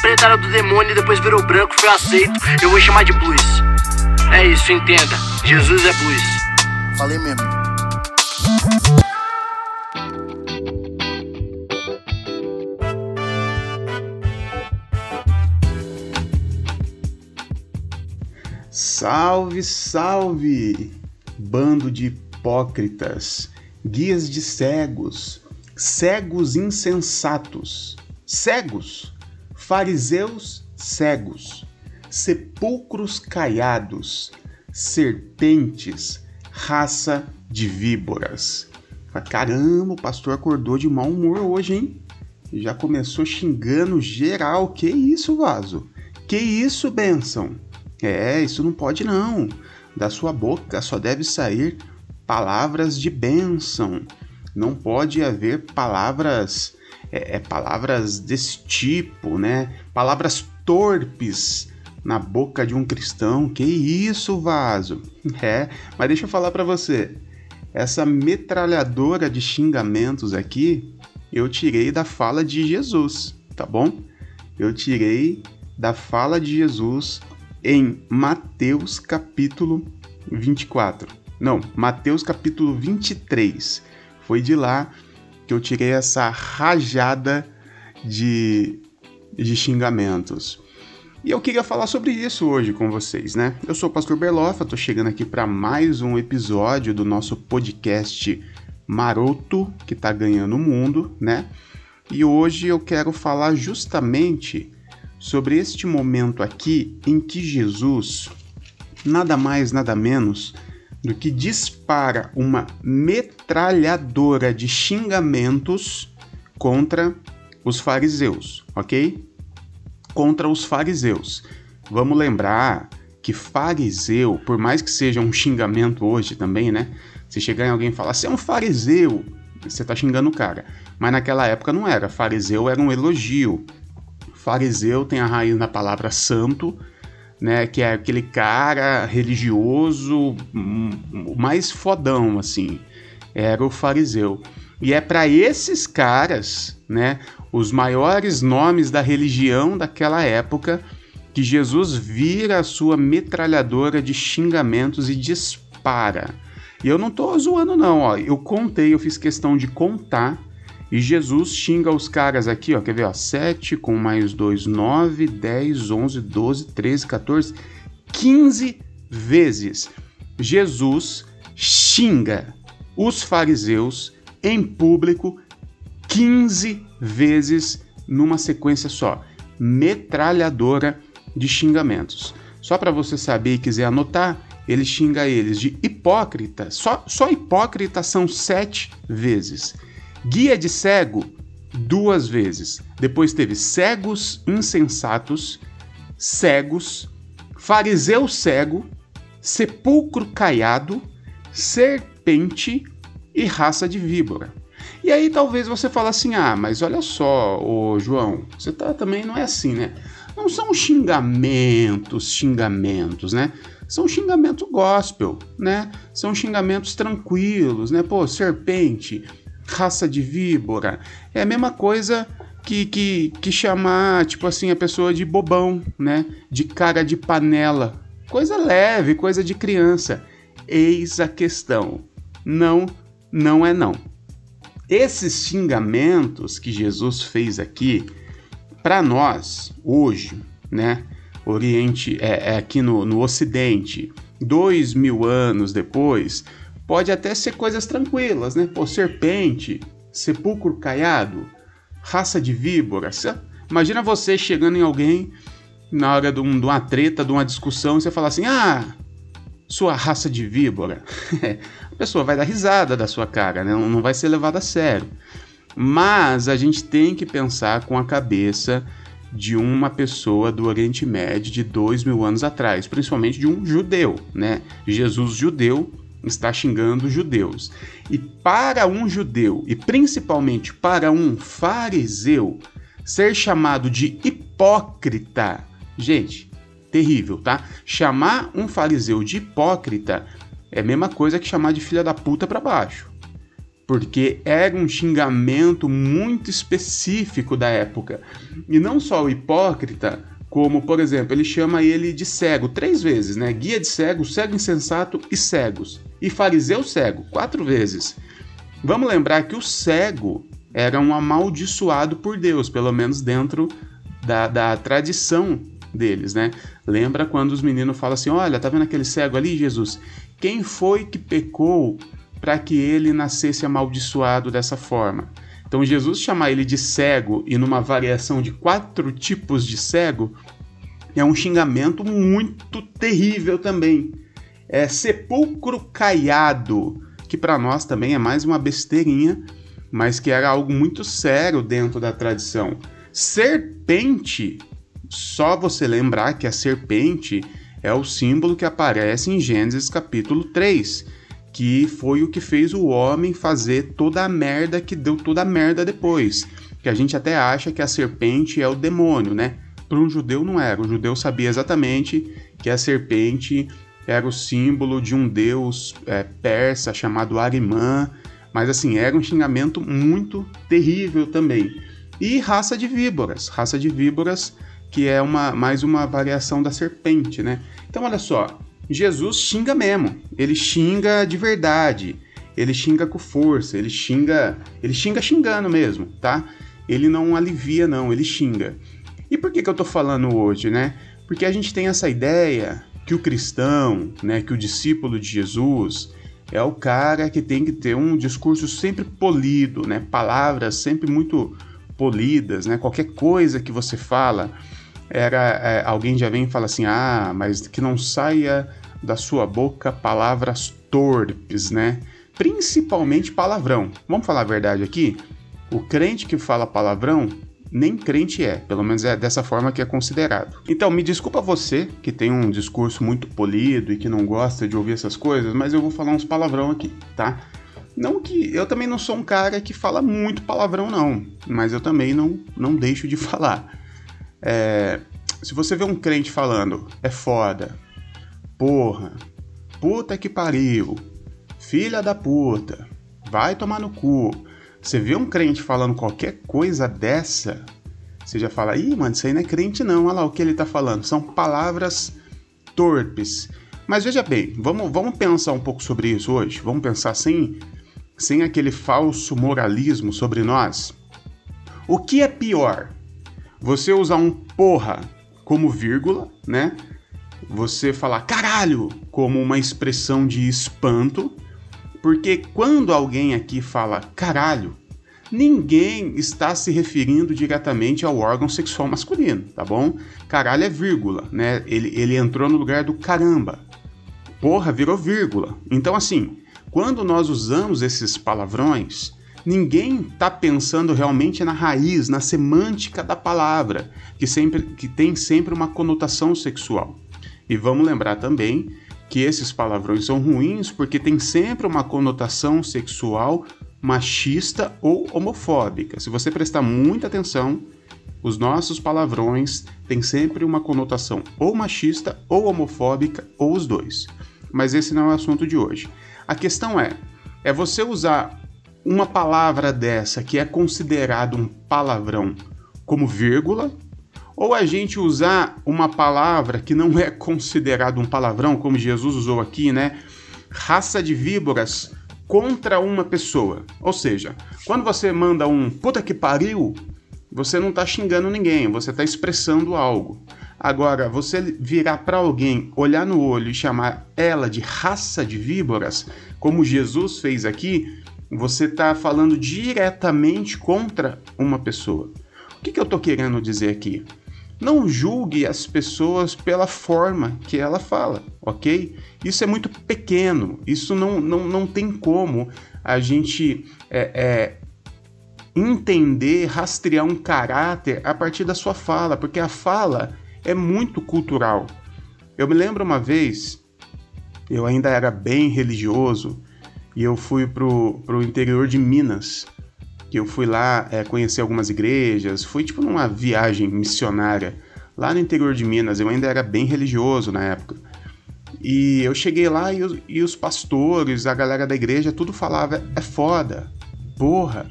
preta era do demônio e depois virou branco, foi aceito. Eu vou chamar de blues. É isso, entenda. Jesus é blues. Falei mesmo. Salve, salve! Bando de hipócritas, guias de cegos, cegos insensatos, cegos, fariseus cegos, sepulcros caiados, serpentes, raça de víboras. Caramba, o pastor acordou de mau humor hoje, hein? Já começou xingando geral. Que isso, vaso? Que isso, bênção? É, isso não pode não. Da sua boca só deve sair palavras de bênção. Não pode haver palavras é, é, palavras desse tipo, né? Palavras torpes na boca de um cristão. Que isso, vaso? É, mas deixa eu falar para você. Essa metralhadora de xingamentos aqui, eu tirei da fala de Jesus, tá bom? Eu tirei da fala de Jesus em Mateus capítulo 24. Não, Mateus capítulo 23. Foi de lá que eu tirei essa rajada de, de xingamentos. E eu queria falar sobre isso hoje com vocês, né? Eu sou o Pastor Berlofa, tô chegando aqui para mais um episódio do nosso podcast Maroto, que tá ganhando o mundo, né? E hoje eu quero falar justamente sobre este momento aqui em que Jesus, nada mais, nada menos do que dispara uma metralhadora de xingamentos contra os fariseus, ok? Contra os fariseus. Vamos lembrar que fariseu, por mais que seja um xingamento hoje também, né? Se chegar em alguém e falar, você é um fariseu, você tá xingando o cara. Mas naquela época não era. Fariseu era um elogio. Fariseu tem a raiz na palavra santo, né? Que é aquele cara religioso, o mais fodão, assim. Era o fariseu. E é para esses caras, né? Os maiores nomes da religião daquela época, que Jesus vira a sua metralhadora de xingamentos e dispara. E eu não tô zoando, não, ó. Eu contei, eu fiz questão de contar e Jesus xinga os caras aqui, ó, quer ver, ó, 7 com mais 2, 9, 10, 11, 12, 13, 14, 15 vezes. Jesus xinga os fariseus em público 15 vezes numa sequência só. Metralhadora de xingamentos. Só para você saber e quiser anotar, ele xinga eles de hipócrita. Só, só hipócrita são sete vezes. Guia de cego, duas vezes. Depois teve cegos insensatos, cegos, fariseu cego, sepulcro caiado, serpente e raça de víbora. E aí talvez você fale assim: ah, mas olha só, ô João, você tá também não é assim, né? Não são xingamentos, xingamentos, né? São xingamentos gospel, né? São xingamentos tranquilos, né? Pô, serpente, raça de víbora. É a mesma coisa que, que, que chamar, tipo assim, a pessoa de bobão, né? De cara de panela. Coisa leve, coisa de criança. Eis a questão. Não, não é não. Esses xingamentos que Jesus fez aqui, para nós, hoje, né? Oriente, é, é aqui no, no Ocidente, dois mil anos depois, Pode até ser coisas tranquilas, né? Pô, serpente, sepulcro caiado, raça de víbora. Imagina você chegando em alguém na hora de, um, de uma treta, de uma discussão, e você falar assim: ah, sua raça de víbora. a pessoa vai dar risada da sua cara, né? não vai ser levada a sério. Mas a gente tem que pensar com a cabeça de uma pessoa do Oriente Médio de dois mil anos atrás, principalmente de um judeu, né? Jesus judeu está xingando judeus. E para um judeu, e principalmente para um fariseu, ser chamado de hipócrita, gente, terrível, tá? Chamar um fariseu de hipócrita é a mesma coisa que chamar de filha da puta para baixo. porque era um xingamento muito específico da época. E não só o hipócrita, como, por exemplo, ele chama ele de cego três vezes, né? Guia de cego, cego insensato e cegos. E fariseu cego, quatro vezes. Vamos lembrar que o cego era um amaldiçoado por Deus, pelo menos dentro da, da tradição deles, né? Lembra quando os meninos falam assim: Olha, tá vendo aquele cego ali, Jesus? Quem foi que pecou para que ele nascesse amaldiçoado dessa forma? Então, Jesus chamar ele de cego e numa variação de quatro tipos de cego é um xingamento muito terrível também. É sepulcro caiado, que para nós também é mais uma besteirinha, mas que era algo muito sério dentro da tradição. Serpente só você lembrar que a serpente é o símbolo que aparece em Gênesis capítulo 3, que foi o que fez o homem fazer toda a merda que deu toda a merda depois. Que a gente até acha que a serpente é o demônio, né? Para um judeu não era. O judeu sabia exatamente que a serpente era o símbolo de um deus é, persa chamado Arimã, mas assim, era um xingamento muito terrível também. E raça de víboras. Raça de víboras que é uma mais uma variação da serpente, né? Então olha só, Jesus xinga mesmo, ele xinga de verdade, ele xinga com força, ele xinga, ele xinga xingando mesmo, tá? Ele não alivia não, ele xinga. E por que que eu tô falando hoje, né? Porque a gente tem essa ideia que o cristão, né, que o discípulo de Jesus é o cara que tem que ter um discurso sempre polido, né? Palavras sempre muito polidas, né? Qualquer coisa que você fala, era é, alguém já vem e fala assim: ah, mas que não saia da sua boca palavras torpes, né? Principalmente palavrão. Vamos falar a verdade aqui? O crente que fala palavrão nem crente é, pelo menos é dessa forma que é considerado. Então, me desculpa você que tem um discurso muito polido e que não gosta de ouvir essas coisas, mas eu vou falar uns palavrão aqui, tá? Não que eu também não sou um cara que fala muito palavrão não, mas eu também não não deixo de falar. É, se você vê um crente falando, é foda, porra, puta que pariu, filha da puta, vai tomar no cu. Você vê um crente falando qualquer coisa dessa, você já fala, ih, mano, isso aí não é crente não, olha lá o que ele tá falando. São palavras torpes. Mas veja bem, vamos, vamos pensar um pouco sobre isso hoje. Vamos pensar sem, sem aquele falso moralismo sobre nós. O que é pior? Você usar um porra como vírgula, né? Você falar caralho como uma expressão de espanto, porque quando alguém aqui fala caralho, ninguém está se referindo diretamente ao órgão sexual masculino, tá bom? Caralho é vírgula, né? Ele, ele entrou no lugar do caramba. Porra virou vírgula. Então, assim, quando nós usamos esses palavrões, ninguém está pensando realmente na raiz, na semântica da palavra, que, sempre, que tem sempre uma conotação sexual. E vamos lembrar também que esses palavrões são ruins porque tem sempre uma conotação sexual machista ou homofóbica. Se você prestar muita atenção, os nossos palavrões têm sempre uma conotação ou machista ou homofóbica ou os dois. Mas esse não é o assunto de hoje. A questão é, é você usar uma palavra dessa que é considerado um palavrão como vírgula, ou a gente usar uma palavra que não é considerado um palavrão, como Jesus usou aqui, né? Raça de víboras contra uma pessoa. Ou seja, quando você manda um puta que pariu, você não está xingando ninguém, você está expressando algo. Agora, você virar para alguém, olhar no olho e chamar ela de raça de víboras, como Jesus fez aqui, você está falando diretamente contra uma pessoa. O que, que eu estou querendo dizer aqui? Não julgue as pessoas pela forma que ela fala, ok? Isso é muito pequeno, isso não, não, não tem como a gente é, é, entender, rastrear um caráter a partir da sua fala, porque a fala é muito cultural. Eu me lembro uma vez, eu ainda era bem religioso, e eu fui pro, pro interior de Minas. Que eu fui lá é, conhecer algumas igrejas, fui tipo numa viagem missionária lá no interior de Minas. Eu ainda era bem religioso na época. E eu cheguei lá e os, e os pastores, a galera da igreja, tudo falava: é foda, porra.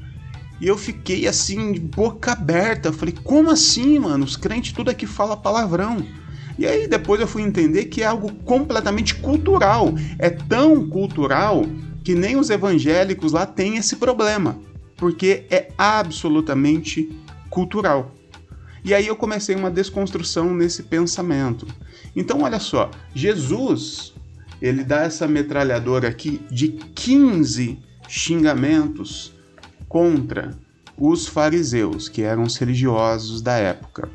E eu fiquei assim, boca aberta. Eu falei, como assim, mano? Os crentes tudo aqui fala palavrão. E aí depois eu fui entender que é algo completamente cultural. É tão cultural que nem os evangélicos lá têm esse problema, porque é absolutamente cultural. E aí eu comecei uma desconstrução nesse pensamento. Então olha só, Jesus, ele dá essa metralhadora aqui de 15 xingamentos contra os fariseus, que eram os religiosos da época.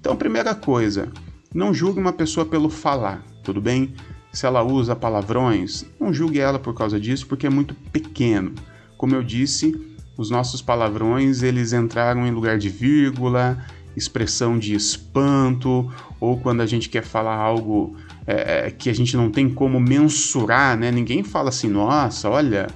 Então, primeira coisa, não julgue uma pessoa pelo falar, tudo bem? Se ela usa palavrões, não julgue ela por causa disso, porque é muito pequeno. Como eu disse, os nossos palavrões eles entraram em lugar de vírgula, expressão de espanto, ou quando a gente quer falar algo é, é que a gente não tem como mensurar, né? Ninguém fala assim, nossa, olha,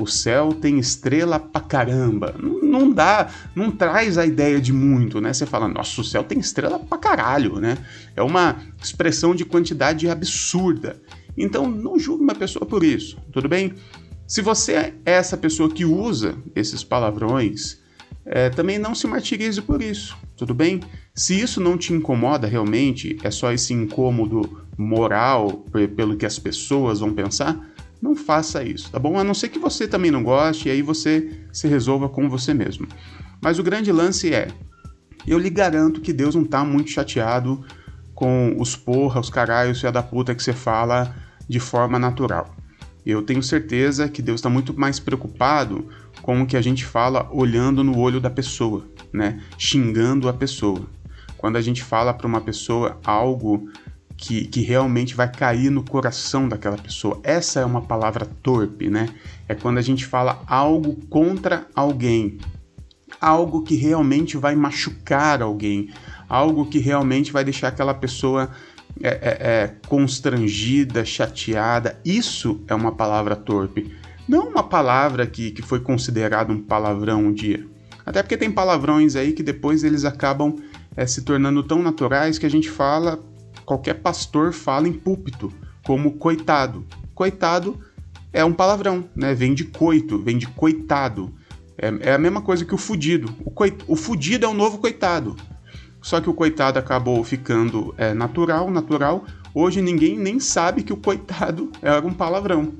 o céu tem estrela pra caramba. Não, não, dá, não traz a ideia de muito, né? Você fala, nossa, o céu tem estrela pra caralho, né? É uma expressão de quantidade absurda. Então, não julgue uma pessoa por isso, tudo bem? Se você é essa pessoa que usa esses palavrões, é, também não se martirize por isso, tudo bem? Se isso não te incomoda realmente, é só esse incômodo moral pelo que as pessoas vão pensar, não faça isso, tá bom? A não ser que você também não goste e aí você se resolva com você mesmo. Mas o grande lance é, eu lhe garanto que Deus não tá muito chateado com os porra, os caralhos, filha da puta que você fala de forma natural. Eu tenho certeza que Deus está muito mais preocupado com o que a gente fala olhando no olho da pessoa, né? Xingando a pessoa. Quando a gente fala para uma pessoa algo que, que realmente vai cair no coração daquela pessoa. Essa é uma palavra torpe, né? É quando a gente fala algo contra alguém, algo que realmente vai machucar alguém, algo que realmente vai deixar aquela pessoa é, é, é, constrangida, chateada. Isso é uma palavra torpe. Não uma palavra que, que foi considerada um palavrão um dia. Até porque tem palavrões aí que depois eles acabam é, se tornando tão naturais que a gente fala qualquer pastor fala em púlpito, como coitado. Coitado é um palavrão, né? Vem de coito, vem de coitado. É, é a mesma coisa que o fudido. O, coit... o fudido é o novo coitado. Só que o coitado acabou ficando é, natural, natural. Hoje ninguém nem sabe que o coitado era um palavrão.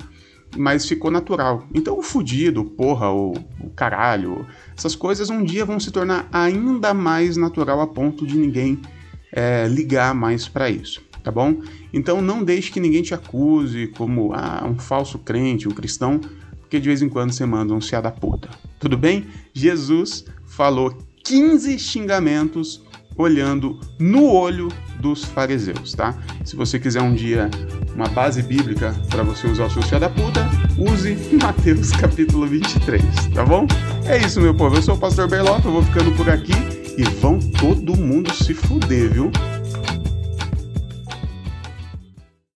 Mas ficou natural. Então o fudido, porra, o, o caralho, essas coisas um dia vão se tornar ainda mais natural a ponto de ninguém é, ligar mais para isso, tá bom? Então não deixe que ninguém te acuse como ah, um falso crente, um cristão, porque de vez em quando você manda um se da puta. Tudo bem? Jesus falou 15 xingamentos olhando no olho dos fariseus, tá? Se você quiser um dia uma base bíblica para você usar o seu fia da puta, use Mateus capítulo 23, tá bom? É isso, meu povo. Eu sou o pastor Berlota, eu vou ficando por aqui e vão todo mundo se fuder, viu?